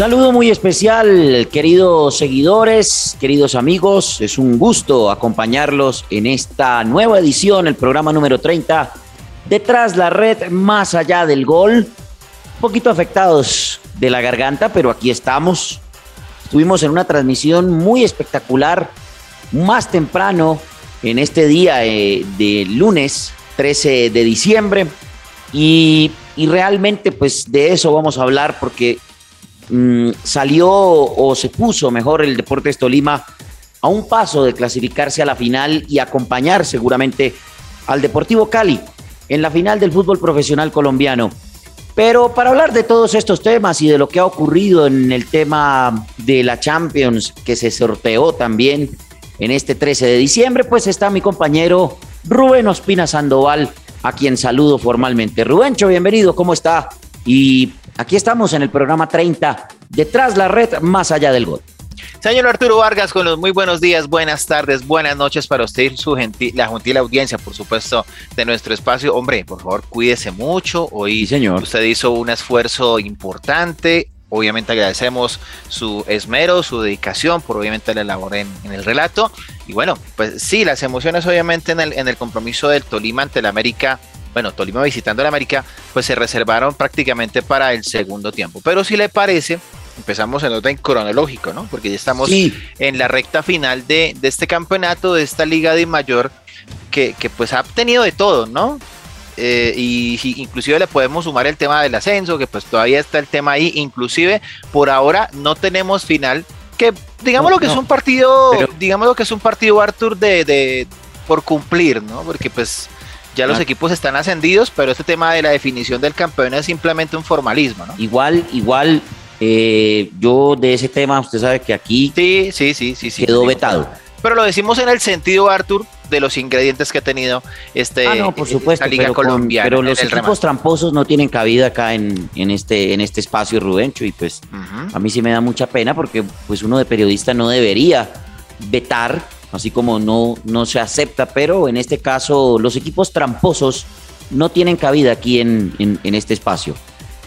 Saludo muy especial, queridos seguidores, queridos amigos. Es un gusto acompañarlos en esta nueva edición, el programa número 30, detrás la red, más allá del gol. Un poquito afectados de la garganta, pero aquí estamos. Estuvimos en una transmisión muy espectacular, más temprano, en este día eh, de lunes 13 de diciembre. Y, y realmente, pues de eso vamos a hablar porque Mm, salió o se puso mejor el Deportes Tolima a un paso de clasificarse a la final y acompañar seguramente al Deportivo Cali en la final del fútbol profesional colombiano. Pero para hablar de todos estos temas y de lo que ha ocurrido en el tema de la Champions que se sorteó también en este 13 de diciembre, pues está mi compañero Rubén Ospina Sandoval, a quien saludo formalmente. Rubencho, bienvenido, ¿cómo está? Y Aquí estamos en el programa 30, detrás la red, más allá del gol. Señor Arturo Vargas, con los muy buenos días, buenas tardes, buenas noches para usted y su gentil, la gentil audiencia, por supuesto, de nuestro espacio. Hombre, por favor, cuídese mucho. Hoy señor. usted hizo un esfuerzo importante. Obviamente agradecemos su esmero, su dedicación, por obviamente la labor en, el relato. Y bueno, pues sí, las emociones obviamente en el, en el compromiso del Tolima ante la América bueno, Tolima visitando la América, pues se reservaron prácticamente para el segundo tiempo. Pero si le parece, empezamos en orden cronológico, ¿no? Porque ya estamos en la recta final de, este campeonato, de esta liga de mayor, que, pues ha tenido de todo, ¿no? Eh, y, inclusive le podemos sumar el tema del ascenso, que pues todavía está el tema ahí, inclusive por ahora no tenemos final, que digamos lo que es un partido, digamos lo que es un partido Arthur de, de por cumplir, ¿no? Porque pues ya los equipos están ascendidos, pero este tema de la definición del campeón es simplemente un formalismo, ¿no? Igual, igual, eh, yo de ese tema, usted sabe que aquí sí, sí, sí, sí, sí quedó vetado. Pero lo decimos en el sentido, Arthur, de los ingredientes que ha tenido este, ah, no, por supuesto, liga pero colombiana. pero los equipos tramposos no tienen cabida acá en, en, este, en este espacio, Rubencho, y pues a mí sí me da mucha pena porque pues uno de periodista no debería vetar así como no, no se acepta, pero en este caso los equipos tramposos no tienen cabida aquí en, este espacio.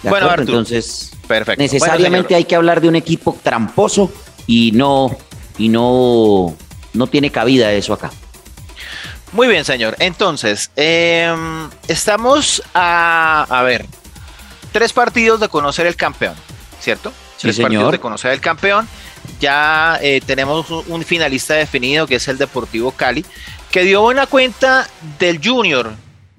bueno, entonces perfecto. necesariamente hay que hablar de un equipo tramposo y no, y no, no tiene cabida eso acá. Muy bien, señor. Entonces, em, estamos a, a ver, tres partidos de conocer el campeón, ¿cierto? Sí, tres partidos de conocer el campeón ya eh, tenemos un finalista definido que es el Deportivo Cali, que dio buena cuenta del Junior.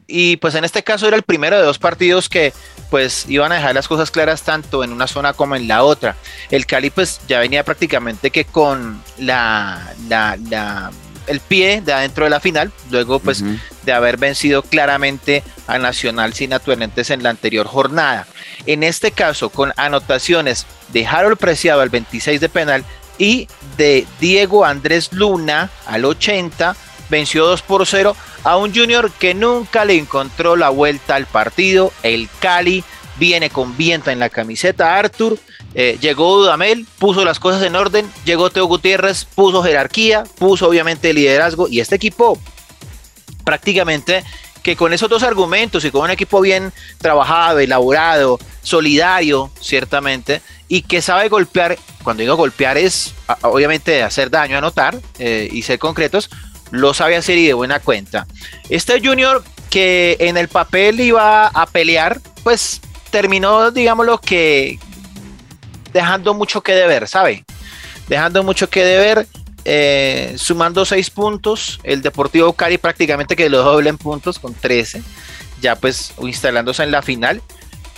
Y pues en este caso era el primero de dos partidos que pues iban a dejar las cosas claras tanto en una zona como en la otra. El Cali pues ya venía prácticamente que con la, la, el pie de adentro de la final, luego pues de haber vencido claramente a Nacional sin atuelentes en la anterior jornada. En este caso, con anotaciones de Harold Preciado al 26 de penal y de Diego Andrés Luna al 80, venció 2 por 0 a un Junior que nunca le encontró la vuelta al partido. El Cali viene con viento en la camiseta. Arthur eh, llegó Dudamel, puso las cosas en orden. Llegó Teo Gutiérrez, puso jerarquía, puso obviamente liderazgo. Y este equipo prácticamente que con esos dos argumentos y con un equipo bien trabajado, elaborado, solidario, ciertamente, y que sabe golpear, cuando digo golpear es obviamente hacer daño, anotar eh, y ser concretos, lo sabe hacer y de buena cuenta. Este Junior que en el papel iba a pelear, pues terminó, digámoslo, que dejando mucho que deber, ¿sabe? Dejando mucho que deber eh, sumando 6 puntos, el Deportivo Cali prácticamente que lo doble en puntos con 13, ya pues instalándose en la final,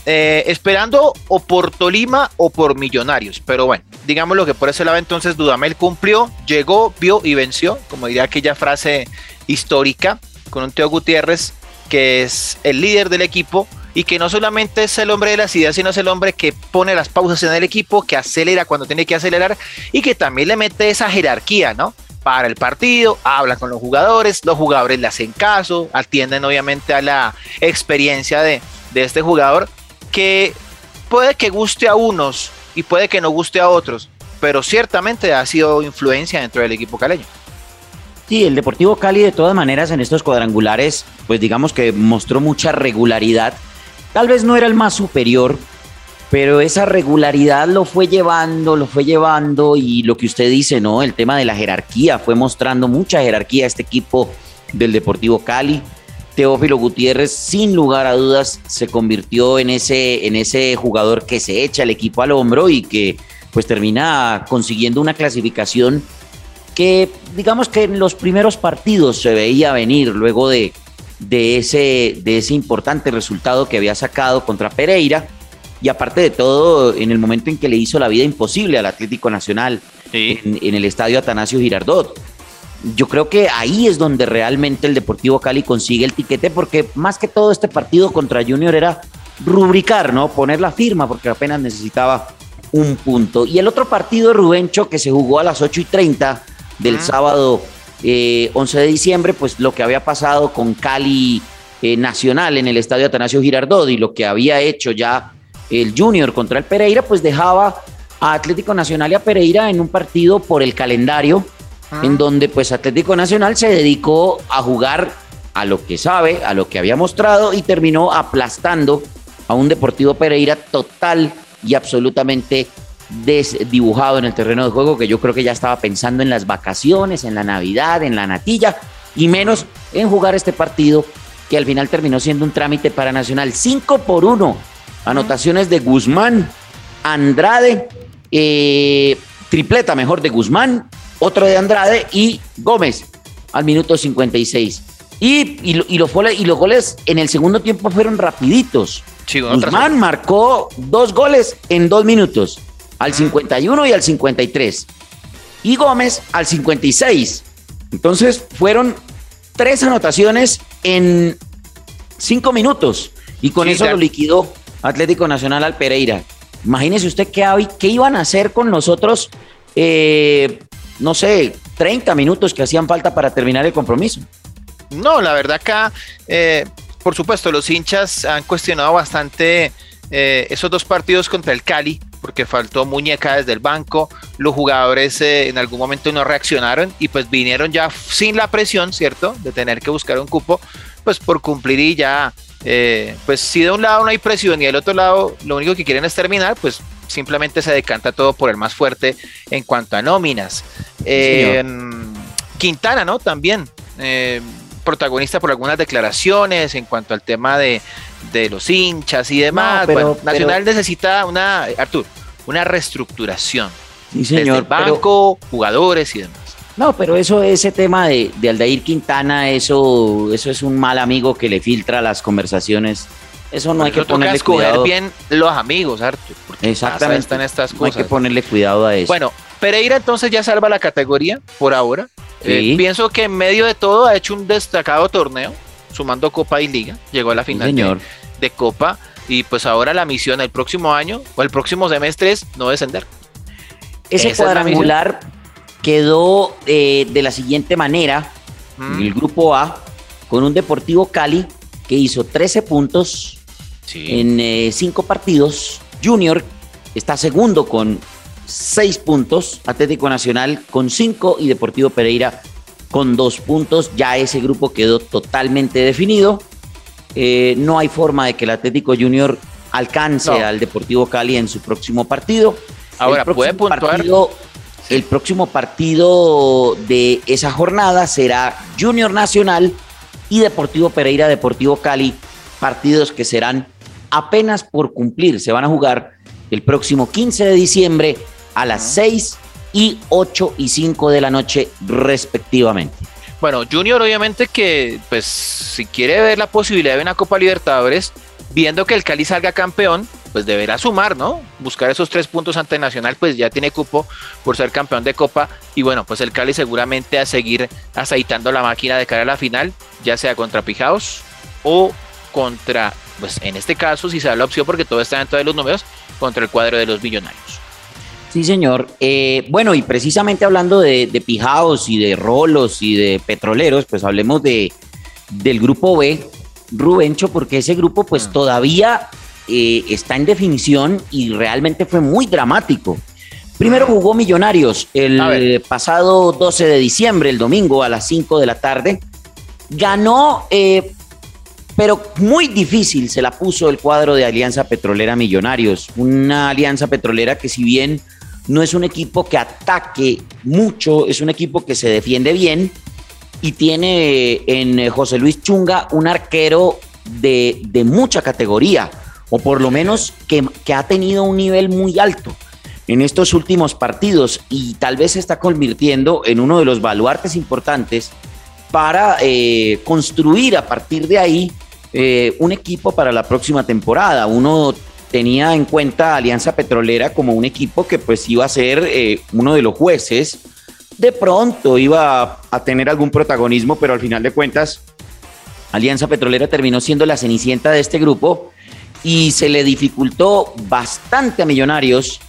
eh, esperando o por Tolima o por Millonarios, pero bueno, digamos lo que por ese lado entonces Dudamel cumplió, llegó, vio y venció, como diría aquella frase histórica, con un Teo Gutiérrez que es el líder del equipo y que no solamente es el hombre de las ideas, sino es el hombre que pone las pausas en el equipo, que acelera cuando tiene que acelerar y que también le mete esa jerarquía, ¿no? Para el partido, habla con los jugadores, los jugadores le hacen caso, atienden obviamente a la experiencia de, de este jugador que puede que guste a unos y puede que no guste a otros, pero ciertamente ha sido influencia dentro del equipo caleño. Sí, el Deportivo Cali de todas maneras en estos cuadrangulares, pues digamos que mostró mucha regularidad. Tal vez no era el más superior, pero esa regularidad lo fue llevando, lo fue llevando y lo que usted dice, ¿no? El tema de la jerarquía, fue mostrando mucha jerarquía a este equipo del Deportivo Cali. Teófilo Gutiérrez, sin lugar a dudas, se convirtió en ese, en ese jugador que se echa el equipo al hombro y que pues termina consiguiendo una clasificación que digamos que en los primeros partidos se veía venir luego de, de, ese, de ese importante resultado que había sacado contra Pereira y aparte de todo en el momento en que le hizo la vida imposible al Atlético Nacional en, en el estadio Atanasio Girardot yo creo que ahí es donde realmente el Deportivo Cali consigue el tiquete, porque más que todo este partido contra Junior era rubricar, ¿no? Poner la firma, porque apenas necesitaba un punto. Y el otro partido Rubencho, que se jugó a las 8 y 30 del sábado 11 eh, de diciembre, pues lo que había pasado con Cali eh, Nacional en el estadio Atanasio Girardot y lo que había hecho ya el Junior contra el Pereira, pues dejaba a Atlético Nacional y a Pereira en un partido por el calendario en donde pues Atlético Nacional se dedicó a jugar a lo que sabe, a lo que había mostrado y terminó aplastando a un Deportivo Pereira total y absolutamente desdibujado en el terreno de juego que yo creo que ya estaba pensando en las vacaciones, en la Navidad, en la natilla y menos en jugar este partido que al final terminó siendo un trámite para Nacional 5 por 1. Anotaciones de Guzmán, Andrade, eh, tripleta mejor de Guzmán, otro de Andrade y Gómez al minuto 56. Y, y, los, goles, y los goles en el segundo tiempo fueron rapiditos. Guzmán marcó dos goles en dos minutos, al 51 y al 53. Y Gómez al 56. Entonces fueron tres anotaciones en cinco minutos. Y con eso lo liquidó Atlético Nacional al Pereira. Imagínese usted qué, qué iban a hacer con nosotros eh, no sé, 30 minutos que hacían falta para terminar el compromiso. No, la verdad acá, eh, por supuesto, los hinchas han cuestionado bastante eh, esos dos partidos contra el Cali, porque faltó muñeca desde el banco, los jugadores eh, en algún momento no reaccionaron y pues vinieron ya sin la presión, ¿cierto? De tener que buscar un cupo, pues por cumplir y ya, pues si de un lado no hay presión y del otro lado lo único que quieren es terminar, pues simplemente se decanta todo por el más fuerte en cuanto a nóminas. Quintana, ¿no? También. Eh, protagonista por algunas declaraciones en cuanto al tema de, los hinchas y demás. Nacional necesita una, Artur, una reestructuración. Sí, señor. banco, jugadores y demás. No, pero eso, ese tema de, de, Aldair Quintana, eso, eso es un mal amigo que le filtra las conversaciones. Eso no hay que ponerle cuidado. bien los amigos, Artur. Exactamente. Están estas cosas. hay que ponerle cuidado a eso. Bueno, Pereira entonces ya salva la categoría por ahora. Eh, pienso que en medio de todo ha hecho un destacado torneo, sumando Copa y Liga. Llegó a la final de, Copa. Y pues ahora la misión el próximo año o el próximo semestre es no descender. Ese cuadrangular quedó eh, de la siguiente manera: mm. el grupo A, con un Deportivo Cali que hizo 13 puntos en 5 eh, partidos. Junior está segundo con seis puntos, Atlético Nacional con cinco y Deportivo Pereira con dos puntos. Ya ese grupo quedó totalmente definido. Eh, no hay forma de que el Atlético Junior alcance al Deportivo Cali en su próximo partido. Ahora, el puede Partido, El próximo partido de esa jornada será Junior Nacional y Deportivo Pereira, Deportivo Cali, partidos que serán apenas por cumplir. Se van a jugar el próximo 15 de diciembre a las 6 y 8 y 5 de la noche respectivamente. Bueno, Junior obviamente que pues si quiere ver la posibilidad de una Copa Libertadores, viendo que el Cali salga campeón, pues deberá sumar, ¿no? Buscar esos tres puntos ante Nacional, pues ya tiene cupo por ser campeón de Copa. Y bueno, pues el Cali seguramente a seguir aceitando la máquina de cara a la final, ya sea contra Pijaos o contra pues en este caso sí se da la opción porque todo está dentro de los números contra el cuadro de los millonarios. Sí, señor. Eh, bueno, y precisamente hablando de, de, pijaos y de rolos y de petroleros, pues hablemos de, del grupo B, Rubencho, porque ese grupo pues ah. todavía eh, está en definición y realmente fue muy dramático. Primero jugó Millonarios el pasado 12 de diciembre, el domingo a las 5 de la tarde. Ganó, eh, pero muy difícil se la puso el cuadro de Alianza Petrolera Millonarios. Una alianza petrolera que si bien no es un equipo que ataque mucho, es un equipo que se defiende bien y tiene en José Luis Chunga un arquero de, de mucha categoría, o por lo menos que, que ha tenido un nivel muy alto en estos últimos partidos y tal vez se está convirtiendo en uno de los baluartes importantes para eh, construir a partir de ahí eh, un equipo para la próxima temporada. Uno tenía en cuenta Alianza Petrolera como un equipo que pues iba a ser eh, uno de los jueces. De pronto iba a tener algún protagonismo, pero al final de cuentas Alianza Petrolera terminó siendo la cenicienta de este grupo y se le dificultó bastante a Millonarios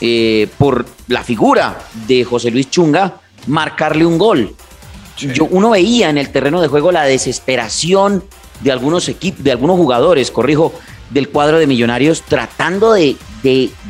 eh, por la figura de José Luis Chunga, marcarle un gol. Yo, uno veía en el terreno de juego la desesperación de algunos equipos, de algunos jugadores, corrijo, del cuadro de Millonarios, tratando de,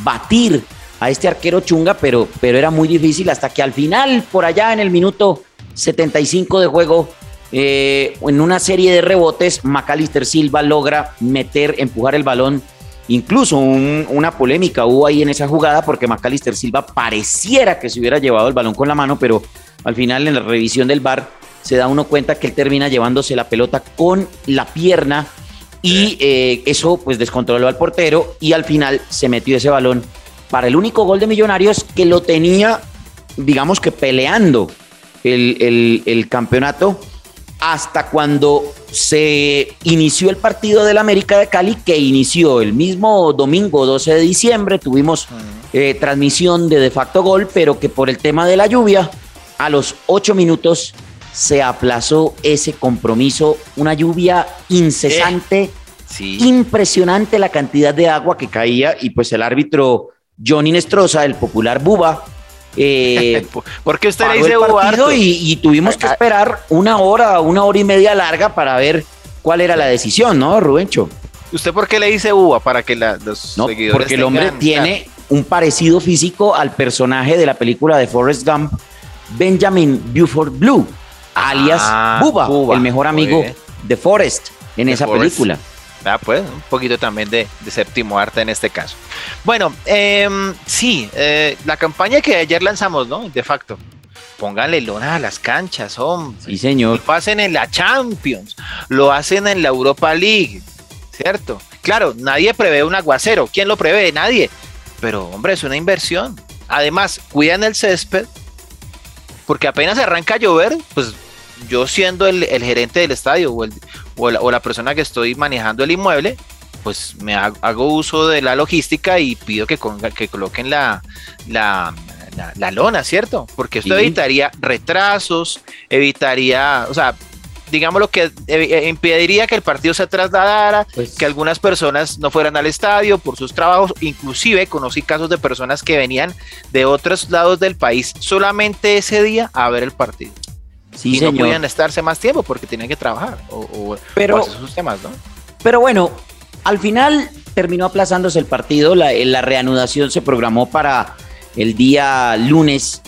batir a este arquero Chunga, pero, pero era muy difícil hasta que al final, por allá en el minuto 75 de juego, eh, en una serie de rebotes, Macalister Silva logra meter, empujar el balón. Incluso una polémica hubo ahí en esa jugada porque Macalister Silva pareciera que se hubiera llevado el balón con la mano, pero al final en la revisión del VAR se da uno cuenta que él termina llevándose la pelota con la pierna y eh, eso pues descontroló al portero y al final se metió ese balón para el único gol de Millonarios que lo tenía, digamos que peleando el, el campeonato hasta cuando se inició el partido del América de Cali, que inició el mismo domingo 12 de diciembre. Tuvimos eh, transmisión de de facto gol, pero que por el tema de la lluvia, a los ocho minutos se aplazó ese compromiso. Una lluvia incesante, eh, impresionante la cantidad de agua que caía, y pues el árbitro Johnny Nestroza, el popular Buba, eh, ¿Por qué usted le dice y, y, tuvimos que esperar una hora, una hora y media larga para ver cuál era la decisión, ¿no, Rubencho? ¿Usted por qué le dice uva? Para que la, los no, Porque el hombre tiene un parecido físico al personaje de la película de Forrest Gump, Benjamin Buford Blue, alias ah, Buba, el mejor amigo de Forrest en esa película. Ah, pues, un poquito también de, séptimo arte en este caso. Bueno, em, sí, eh, la campaña que ayer lanzamos, ¿no? De facto. Pónganle lona a las canchas, hombre. Sí, señor. Lo hacen en la Champions, lo hacen en la Europa League, ¿cierto? Claro, nadie prevé un aguacero. ¿Quién lo prevé? Nadie. Pero, hombre, es una inversión. Además, cuidan el césped, porque apenas arranca a llover, pues yo siendo el, gerente del estadio o, el, o, la, persona que estoy manejando el inmueble, pues me hago, uso de la logística y pido que, que coloquen la, la, la, lona, ¿cierto? Porque esto evitaría retrasos, evitaría, o sea, digamos lo que eh, impediría que el partido se trasladara, pues que algunas personas no fueran al estadio por sus trabajos, inclusive conocí casos de personas que venían de otros lados del país solamente ese día a ver el partido. Y no podían estarse más tiempo porque tenían que trabajar o, pero, sus temas, ¿no? Pero bueno, al final terminó aplazándose el partido, la, la reanudación se programó para el día lunes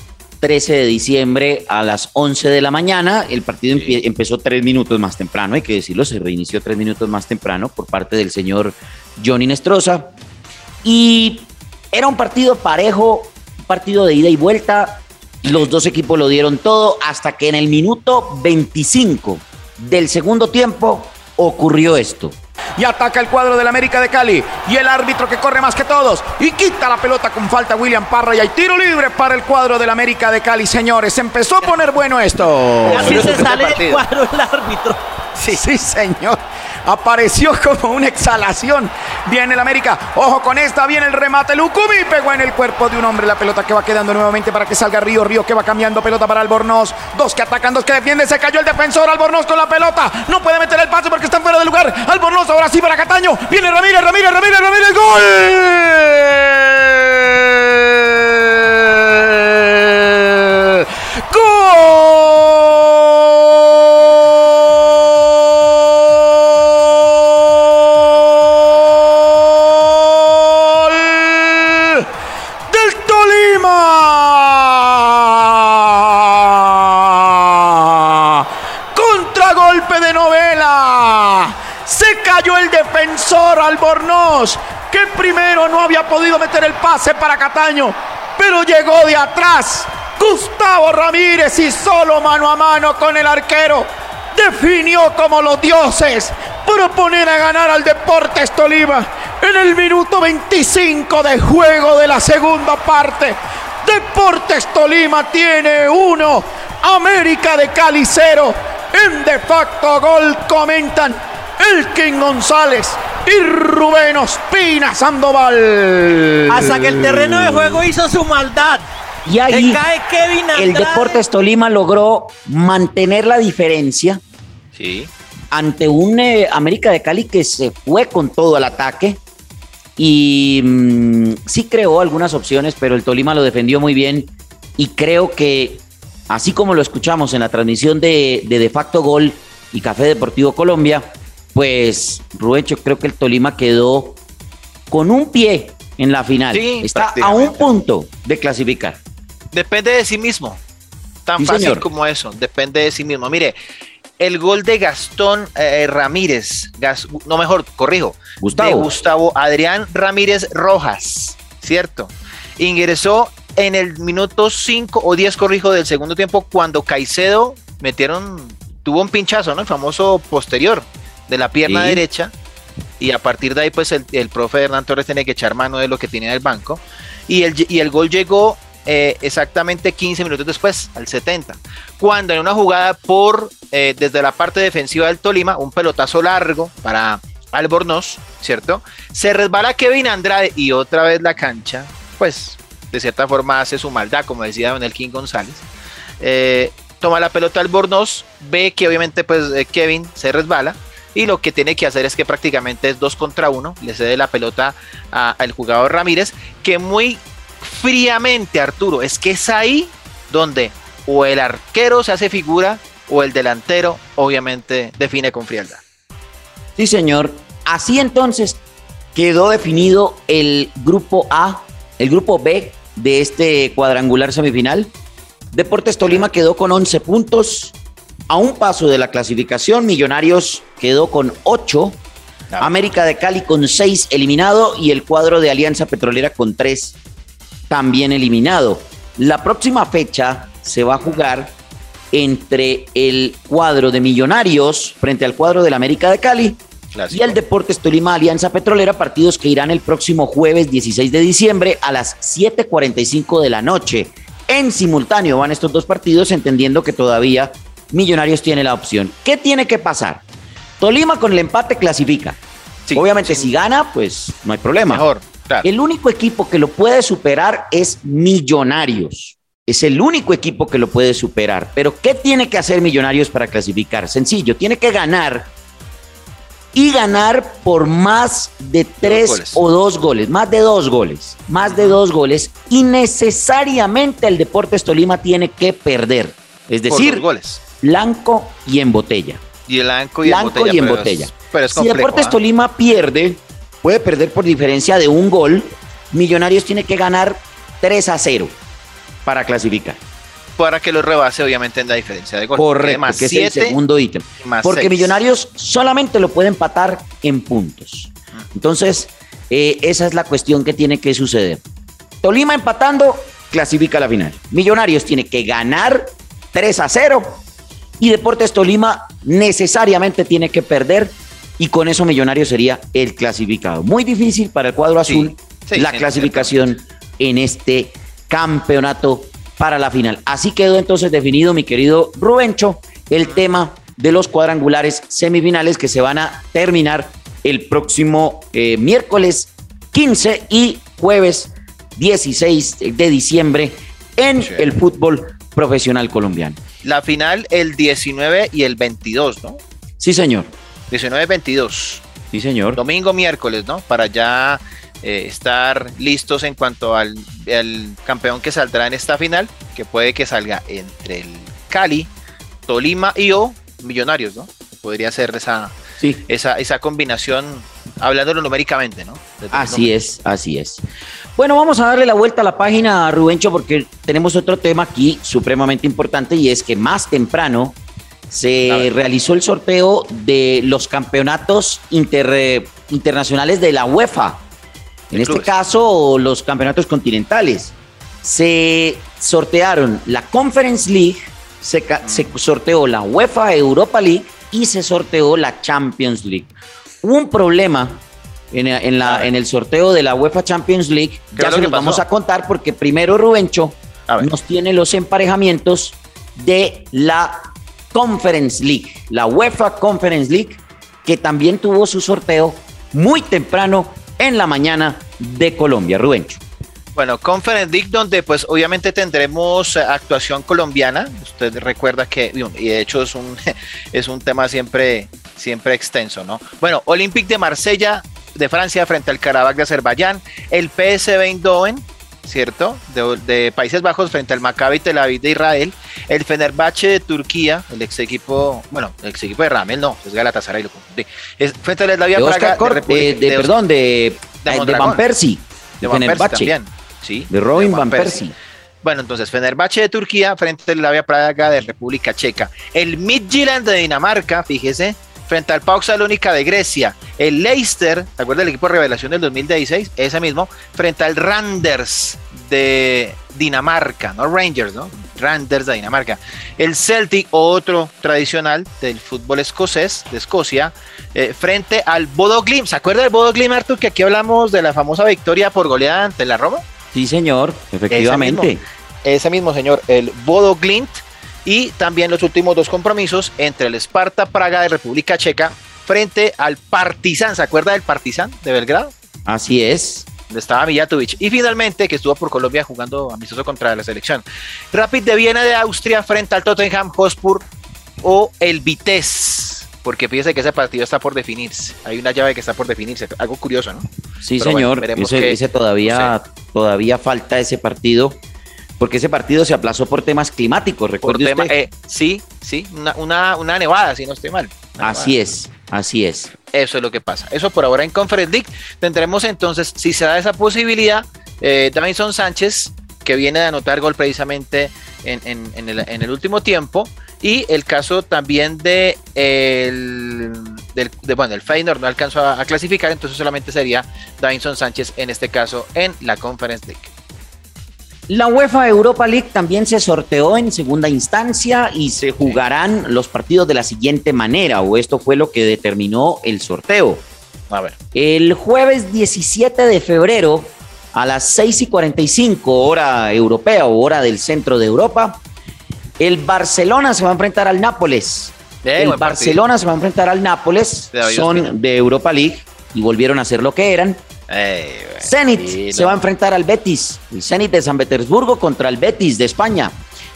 13 de diciembre a las 11 de la mañana. El partido empezó tres minutos más temprano, hay que decirlo, se reinició tres minutos más temprano por parte del señor Johnny Nestroza. Y era un partido parejo, un partido de ida y vuelta. Los dos equipos lo dieron todo hasta que en el minuto 25 del segundo tiempo ocurrió esto. Y ataca el cuadro del América de Cali. Y el árbitro que corre más que todos. Y quita la pelota con falta William Parra. Y hay tiro libre para el cuadro del América de Cali, señores. Empezó a poner bueno esto. así se sale el cuadro el árbitro. Sí. sí, señor. apareció como una exhalación. Viene el América, ojo con esta, viene el remate. Lucumí pegó en el cuerpo de un hombre la pelota que va quedando nuevamente para que salga Río. Río que va cambiando pelota para Albornoz. Dos que atacan, dos que defienden. Se cayó el defensor Albornoz con la pelota. No puede meter el pase porque está. Albornoz ahora sí para Cataño. Viene Ramírez, Ramírez, Ramírez, Ramírez. ¡Gol! Albornoz, que primero no había podido meter el pase para Cataño, pero llegó de atrás. Gustavo Ramírez y solo mano a mano con el arquero definió como los dioses proponer a ganar al Deportes Tolima en el minuto 25 de juego de la segunda parte. Deportes Tolima tiene uno, América de Cali cero. En de facto gol comentan Elkin González y Rubén Ospina Sandoval. Hasta que el terreno de juego hizo su maldad. Y ahí cae Kevin el. Deportes Tolima logró mantener la diferencia Sí. ante un eh, América de Cali que se fue con todo al ataque y mm, sí creó algunas opciones, pero el Tolima lo defendió muy bien y creo que así como lo escuchamos en la transmisión de de, de facto gol y Café Deportivo Colombia, pues Rubencho creo que el Tolima quedó con un pie en la final. Sí, Está a un punto de clasificar. Depende de sí mismo. Tan Sí, fácil señor. como eso. Depende de sí mismo. Mire, el gol de Gastón eh, Ramírez, Gas- no mejor, corrijo, Gustavo. de Gustavo Adrián Ramírez Rojas, ¿cierto? Ingresó en el minuto 5 o 10, corrijo, del segundo tiempo cuando Caicedo metieron, tuvo un pinchazo, ¿no? El famoso posterior de la pierna derecha. Y a partir de ahí, pues el, el profe Hernán Torres tiene que echar mano de lo que tiene en el banco. Y el, y el gol llegó eh, exactamente 15 minutos después, al 70. Cuando en una jugada por eh, desde la parte defensiva del Tolima, un pelotazo largo para Albornoz, ¿cierto? Se resbala Kevin Andrade y otra vez la cancha, pues de cierta forma hace su maldad, como decía Don Elkin González. Eh, toma la pelota Albornoz, ve que obviamente pues Kevin se resbala y lo que tiene que hacer es que prácticamente es dos contra uno, le cede la pelota al jugador Ramírez, que muy fríamente Arturo, es que es ahí donde o el arquero se hace figura o el delantero obviamente define con frialdad. Sí, señor. Así entonces quedó definido el grupo A, el grupo B de este cuadrangular semifinal. Deportes Tolima quedó con 11 puntos, a un paso de la clasificación. Millonarios quedó con 8. América de Cali con 6 eliminado y el cuadro de Alianza Petrolera con 3 también eliminado. La próxima fecha se va a jugar entre el cuadro de Millonarios frente al cuadro del América de Cali y el Deportes Tolima Alianza Petrolera, partidos que irán el próximo jueves 16 de diciembre a las 7:45 de la noche. En simultáneo van estos dos partidos, entendiendo que todavía Millonarios tiene la opción. ¿Qué tiene que pasar? Tolima con el empate clasifica. Sí, Obviamente, sí. si gana, pues no hay problema. Mejor, claro. El único equipo que lo puede superar es Millonarios. Es el único equipo que lo puede superar. Pero ¿qué tiene que hacer Millonarios para clasificar? Sencillo, tiene que ganar y ganar por más de tres o dos goles, más de dos goles, más de dos goles. Y necesariamente el Deportes Tolima tiene que perder. Es Por decir, dos goles. Blanco y en botella Y blanco y blanco en botella. y en pero botella. Es, pero es si Deportes. Tolima pierde, puede perder por diferencia de un gol. Millonarios tiene que ganar 3 a 0 para clasificar. Para que lo rebase, obviamente, en la diferencia de gol. Correcto, Más que es el siete, segundo ítem. Porque seis. Millonarios solamente lo puede empatar en puntos. Entonces, eh, esa es la cuestión que tiene que suceder. Tolima empatando, clasifica a la final. Millonarios tiene que ganar 3 a 0 y Deportes Tolima necesariamente tiene que perder y con eso Millonarios sería el clasificado. Muy difícil para el cuadro azul sí, la sí, clasificación en este campeonato para la final. Así quedó entonces definido, mi querido Rubencho, el tema de los cuadrangulares semifinales que se van a terminar el próximo eh, miércoles 15 y jueves 16 de diciembre en el fútbol profesional colombiano. La final el 19 y el 22, ¿no? Sí, señor. 19-22. Sí, señor. Domingo, miércoles, ¿no? Para ya eh, estar listos en cuanto al, al campeón que saldrá en esta final, que puede que salga entre el Cali, Tolima y o Millonarios, ¿no? Podría ser esa, Sí. esa, esa combinación, hablándolo numéricamente, ¿no? Así es, así es. Bueno, vamos a darle la vuelta a la página, Rubencho, porque tenemos otro tema aquí supremamente importante y es que más temprano se realizó el sorteo de los campeonatos inter- internacionales de la UEFA. En este clubes. caso, los campeonatos continentales. Se sortearon la Conference League, se, se sorteó la UEFA Europa League y se sorteó la Champions League. Hubo un problema en, en la- en el sorteo de la UEFA Champions League. ¿Qué Ya se los vamos a contar porque primero Rubencho nos tiene los emparejamientos de la Conference League, la UEFA Conference League, que también tuvo su sorteo muy temprano en la mañana de Colombia, Rubencho. Bueno, Conference League, donde pues obviamente tendremos eh, actuación colombiana. Usted recuerda que, y de hecho es un, es un tema siempre, siempre extenso, ¿no? Bueno, Olympique de Marsella de Francia frente al Karabakh de Azerbaiyán, el PSV Eindhoven, ¿cierto? De, de Países Bajos frente al Maccabi Tel Aviv de Israel, el Fenerbahce de Turquía, el ex equipo, bueno, el ex equipo de Ramel, no, es Galatasaray, lo confundí. Es frente al Slavia De Praga Cort- República- de, de- perdón, de, de de. Van Persie, de Van Persie también, sí, de Robin de Van Persie. Bueno, entonces Fenerbahce de Turquía frente al Slavia Praga de República Checa. El Midtjylland de Dinamarca, fíjese, frente al PAOK Salónica de Grecia. El Leicester, ¿te acuerdas del equipo de revelación del 2016? Ese mismo, frente al Randers de Dinamarca, no Rangers, ¿no? Randers de Dinamarca. El Celtic, otro tradicional del fútbol escocés, de Escocia, eh, frente al Bodo Glimt. ¿Se acuerda del Bodo Glimt, Artur, que aquí hablamos de la famosa victoria por goleada ante la Roma? Sí, señor, efectivamente. ese mismo señor, el Bodo Glint, y también los últimos dos compromisos entre el Sparta Praga de República Checa frente al Partizan, ¿se acuerda del Partizan de Belgrado? Así es. Donde estaba Mijatovic. Y finalmente, que estuvo por Colombia jugando amistoso contra la selección. Rapid de Viena de Austria frente al Tottenham Hotspur o el Vitesse. Porque fíjese que ese partido está por definirse. Hay una llave que está por definirse. Algo curioso, ¿no? Sí, Pero bueno, señor. veremos ese, qué ese todavía, todavía falta ese partido, porque ese partido se aplazó por temas climáticos, recuerde tema, usted. eh, sí, sí, una, una, una nevada, si no estoy mal. Así es, así es. Eso es lo que pasa. Eso por ahora en Conference League. Tendremos entonces, si se da esa posibilidad, eh, Davinson Sánchez, que viene de anotar gol precisamente en, en- en el, en el último tiempo. Y el caso también de el, del, de, bueno, el Feyenoord no alcanzó a, a clasificar, entonces solamente sería Davinson Sánchez en este caso en la Conference League. La UEFA Europa League también se sorteó en segunda instancia y se jugarán los partidos de la siguiente manera, o esto fue lo que determinó el sorteo. A ver. El jueves 17 de febrero a las 6 y 45 hora europea o hora del centro de Europa, el Barcelona se va a enfrentar al Nápoles. Eh, el partido. Barcelona se va a enfrentar al Nápoles, son de Europa League y volvieron a ser lo que eran. Bueno, Zenit sí, se va a enfrentar al Betis, el Zenit de San Petersburgo contra el Betis de España,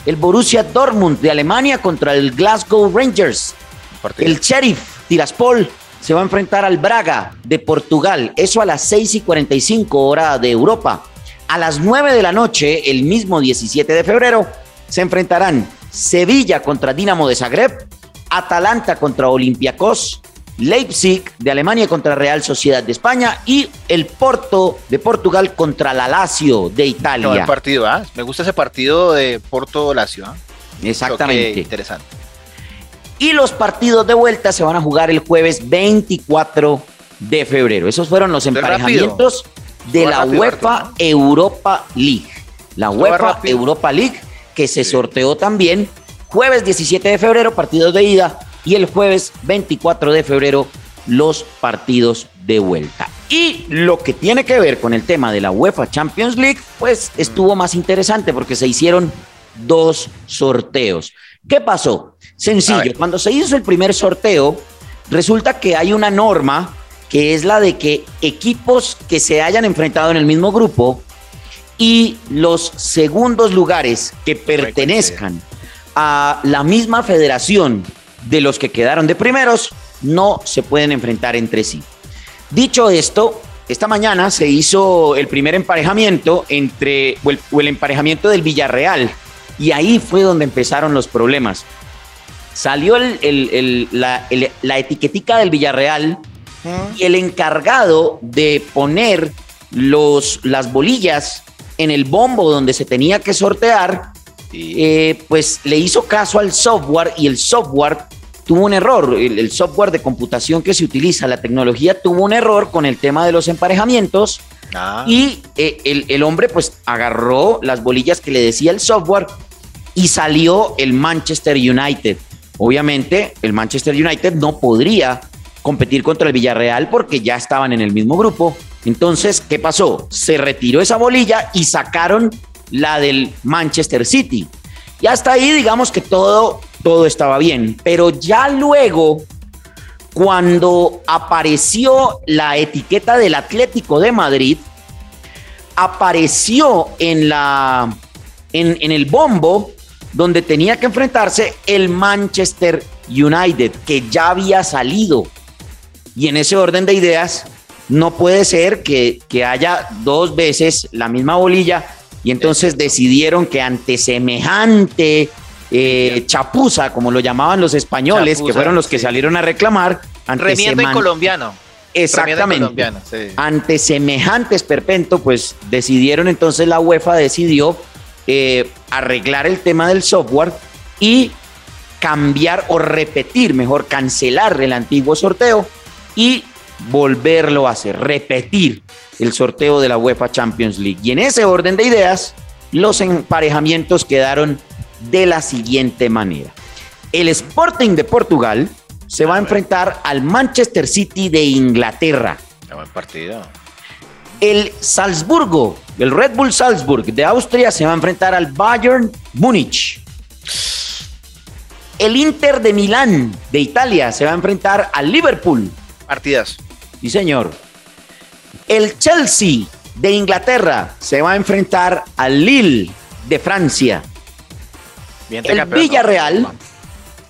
el Borussia Dortmund de Alemania contra el Glasgow Rangers, partido. el Sheriff Tiraspol se va a enfrentar al Braga de Portugal, eso a las 6 y 45 hora de Europa. A las 9 de la noche, el mismo 17 de febrero, se enfrentarán Sevilla contra Dinamo de Zagreb, Atalanta contra Olympiacos, Leipzig de Alemania contra Real Sociedad de España y el Porto de Portugal contra la Lazio de Qué buen Italia. partido, ¿ah? Me gusta ese partido de Porto Lazio. ¿ah? Exactamente. Interesante. Y los partidos de vuelta se van a jugar el jueves 24 de febrero. Esos fueron los emparejamientos de la rápido, UEFA Arturo, Europa League. La UEFA. Europa League que se Sí. sorteó también jueves 17 de febrero, partidos de ida, y el jueves 24 de febrero, los partidos de vuelta. Y lo que tiene que ver con el tema de la UEFA Champions League, pues estuvo más interesante porque se hicieron dos sorteos. ¿Qué pasó? Sencillo, cuando se hizo el primer sorteo, resulta que hay una norma que es la de que equipos que se hayan enfrentado en el mismo grupo y los segundos lugares que pertenezcan a la misma federación de los que quedaron de primeros no se pueden enfrentar entre sí. Dicho esto, esta mañana se hizo el primer emparejamiento entre, o el, emparejamiento del Villarreal, y ahí fue donde empezaron los problemas. Salió la, la, etiquetica del Villarreal y el encargado de poner los, las bolillas en el bombo donde se tenía que sortear, eh, pues le hizo caso al software y el software tuvo un error. El, software de computación que se utiliza, la tecnología, tuvo un error con el tema de los emparejamientos. Ah. Y eh, el, el, hombre pues agarró las bolillas que le decía el software y salió el Manchester United. Obviamente el Manchester United no podría competir contra el Villarreal porque ya estaban en el mismo grupo. Entonces, ¿qué pasó? Se retiró esa bolilla y sacaron la del Manchester City. Y hasta ahí digamos que todo, todo estaba bien. Pero ya luego, cuando apareció la etiqueta del Atlético de Madrid, apareció en, la, en, en el bombo donde tenía que enfrentarse el Manchester United, que ya había salido. Y en ese orden de ideas, no puede ser que, que haya dos veces la misma bolilla y entonces decidieron que ante semejante eh, chapuza, como lo llamaban los españoles, que fueron los que salieron a reclamar. Ante Remiendo en colombiano. Exactamente. Ante semejante esperpento, pues decidieron entonces la UEFA decidió eh, arreglar el tema del software y cambiar o repetir, mejor cancelar el antiguo sorteo y volverlo a hacer, repetir el sorteo de la UEFA Champions League. Y en ese orden de ideas, los emparejamientos quedaron de la siguiente manera. El Sporting de Portugal se va a enfrentar al Manchester City de Inglaterra. Buen partido. El Salzburgo, el Red Bull Salzburg de Austria se va a enfrentar al Bayern Múnich. El Inter de Milán de Italia se va a enfrentar al Liverpool. Partidas. Sí, señor. El Chelsea de Inglaterra se va a enfrentar al Lille de Francia. el Villarreal,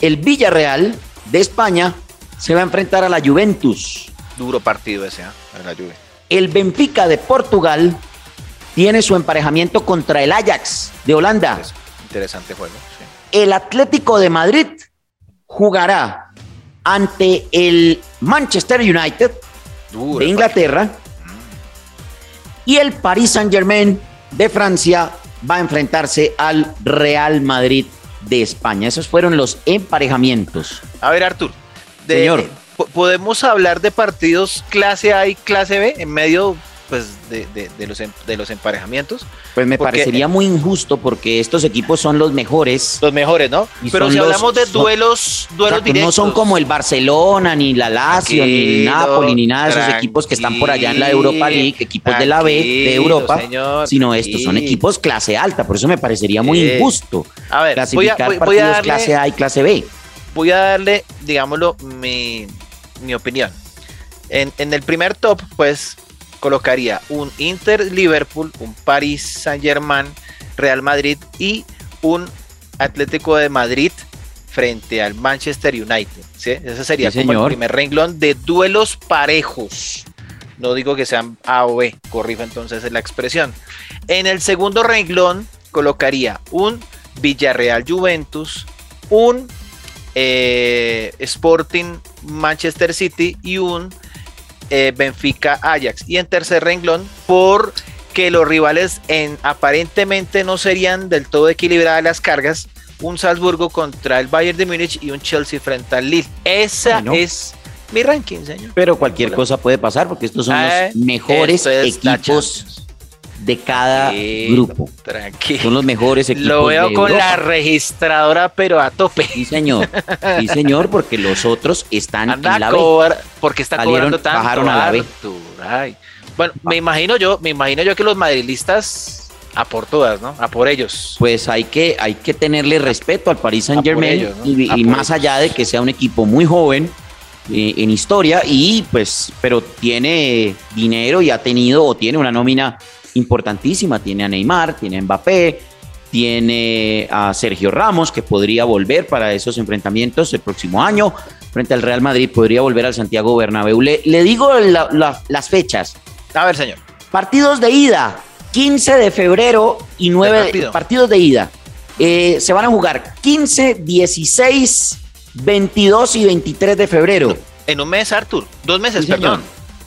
el Villarreal de España se va a enfrentar a la Juventus. Duro partido ese, ¿eh? la Juve. El Benfica de Portugal tiene su emparejamiento contra el Ajax de Holanda. Interesante juego. El Atlético de Madrid jugará ante el Manchester United de Inglaterra y el Paris Saint Germain de Francia va a enfrentarse al Real Madrid de España. Esos fueron los emparejamientos. A ver, Artur. Señor. ¿Podemos hablar de partidos clase A y clase B en medio pues de, de, los, em, de los emparejamientos. Pues me parecería muy injusto porque estos equipos son los mejores. Los mejores, ¿no? Pero si hablamos de duelos, duelos directos. No son como el Barcelona, ni la Lazio, ni el Napoli, ni nada de esos equipos que están por allá en la Europa League, equipos de la B de Europa, sino estos son equipos clase alta. Por eso me parecería muy injusto a ver, clasificar voy a, clase A y clase B. Voy a darle, digámoslo, mi, mi opinión. En, en el primer top, pues colocaría un Inter Liverpool, un Paris Saint Germain, Real Madrid y un Atlético de Madrid frente al Manchester United. Ese sería como el primer renglón de duelos parejos. No digo que sean A o B, corrijo entonces la expresión. En el segundo renglón colocaría un Villarreal Juventus, un eh, Sporting Manchester City y un eh, Benfica Ajax. Y en tercer renglón, porque los rivales en, aparentemente no serían del todo equilibradas las cargas, un Salzburgo contra el Bayern de Múnich y un Chelsea frente al Lille. Esa es mi ranking, señor. Pero cualquier cosa puede pasar porque estos son los ah, mejores equipos de cada grupo. Tranquilo. Son los mejores equipos. Lo veo con la registradora, pero a tope. Sí, señor. Sí, señor, porque los otros están en la B. porque está cobrando tanto. Bajaron a la B. Bueno, me imagino yo, me imagino yo que los madrilistas A por todas, ¿no? A por ellos. Pues hay que, hay que tenerle respeto al Paris Saint Germain ellos, ¿no? y, y más ellos. allá de que sea un equipo muy joven eh, en historia y pues, pero tiene dinero y ha tenido o tiene una nómina importantísima. Tiene a Neymar, tiene a Mbappé, tiene a Sergio Ramos que podría volver para esos enfrentamientos el próximo año frente al Real Madrid, podría volver al Santiago Bernabéu. Le, le digo la- la- las fechas. A ver, señor. Partidos de ida, 15 de febrero y 9 rápido. partidos de ida. Eh, se van a jugar 15, 16, 22 y 23 de febrero. En un mes, Arthur. Dos meses, Sí, señor.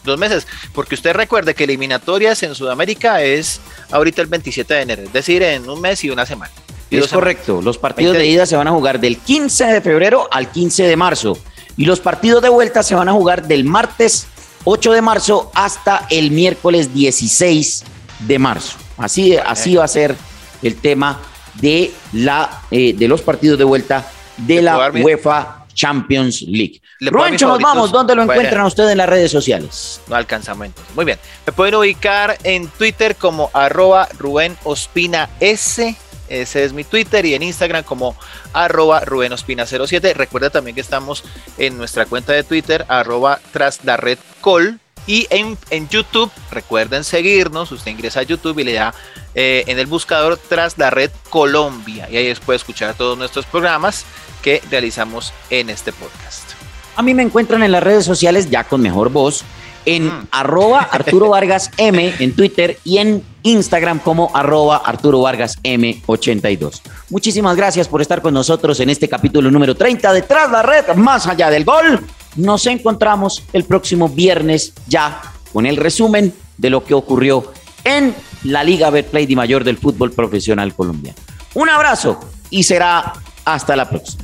Dos meses. Porque usted recuerde que eliminatorias en Sudamérica es ahorita el 27 de enero. Es decir, en un mes y una semana. Y Es semanas. correcto. Los partidos 20 de ida se van a jugar del 15 de febrero al 15 de marzo. Y los partidos de vuelta se van a jugar del martes 8 de marzo hasta el miércoles 16 de marzo. Así, así va a ser el tema de, la, eh, de los partidos de vuelta de ¿Le la UEFA Champions League. ¿Le puedo dar mis Rubencho, nos vamos. ¿Dónde lo Bueno. encuentran ustedes en las redes sociales? No alcanzamos entonces. Muy bien. Me pueden ubicar en Twitter como arroba Rubén Ospina S. Ese es mi Twitter y en Instagram como arroba Rubén Ospina 07. Recuerda también que estamos en nuestra cuenta de Twitter arroba tras la red col. Y en, en YouTube, recuerden seguirnos. Usted ingresa a YouTube y le da eh, en el buscador tras la red Colombia. Y ahí puede escuchar todos nuestros programas que realizamos en este podcast. A mí me encuentran en las redes sociales ya con mejor voz en Mm. arroba Arturo Vargas M en Twitter y en Instagram como arroba Arturo Vargas M82. Muchísimas gracias por estar con nosotros en este capítulo número 30 de Tras la Red, más allá del gol. Nos encontramos el próximo viernes ya con el resumen de lo que ocurrió en la Liga Betplay de Mayor del fútbol profesional colombiano. Un abrazo y será hasta la próxima.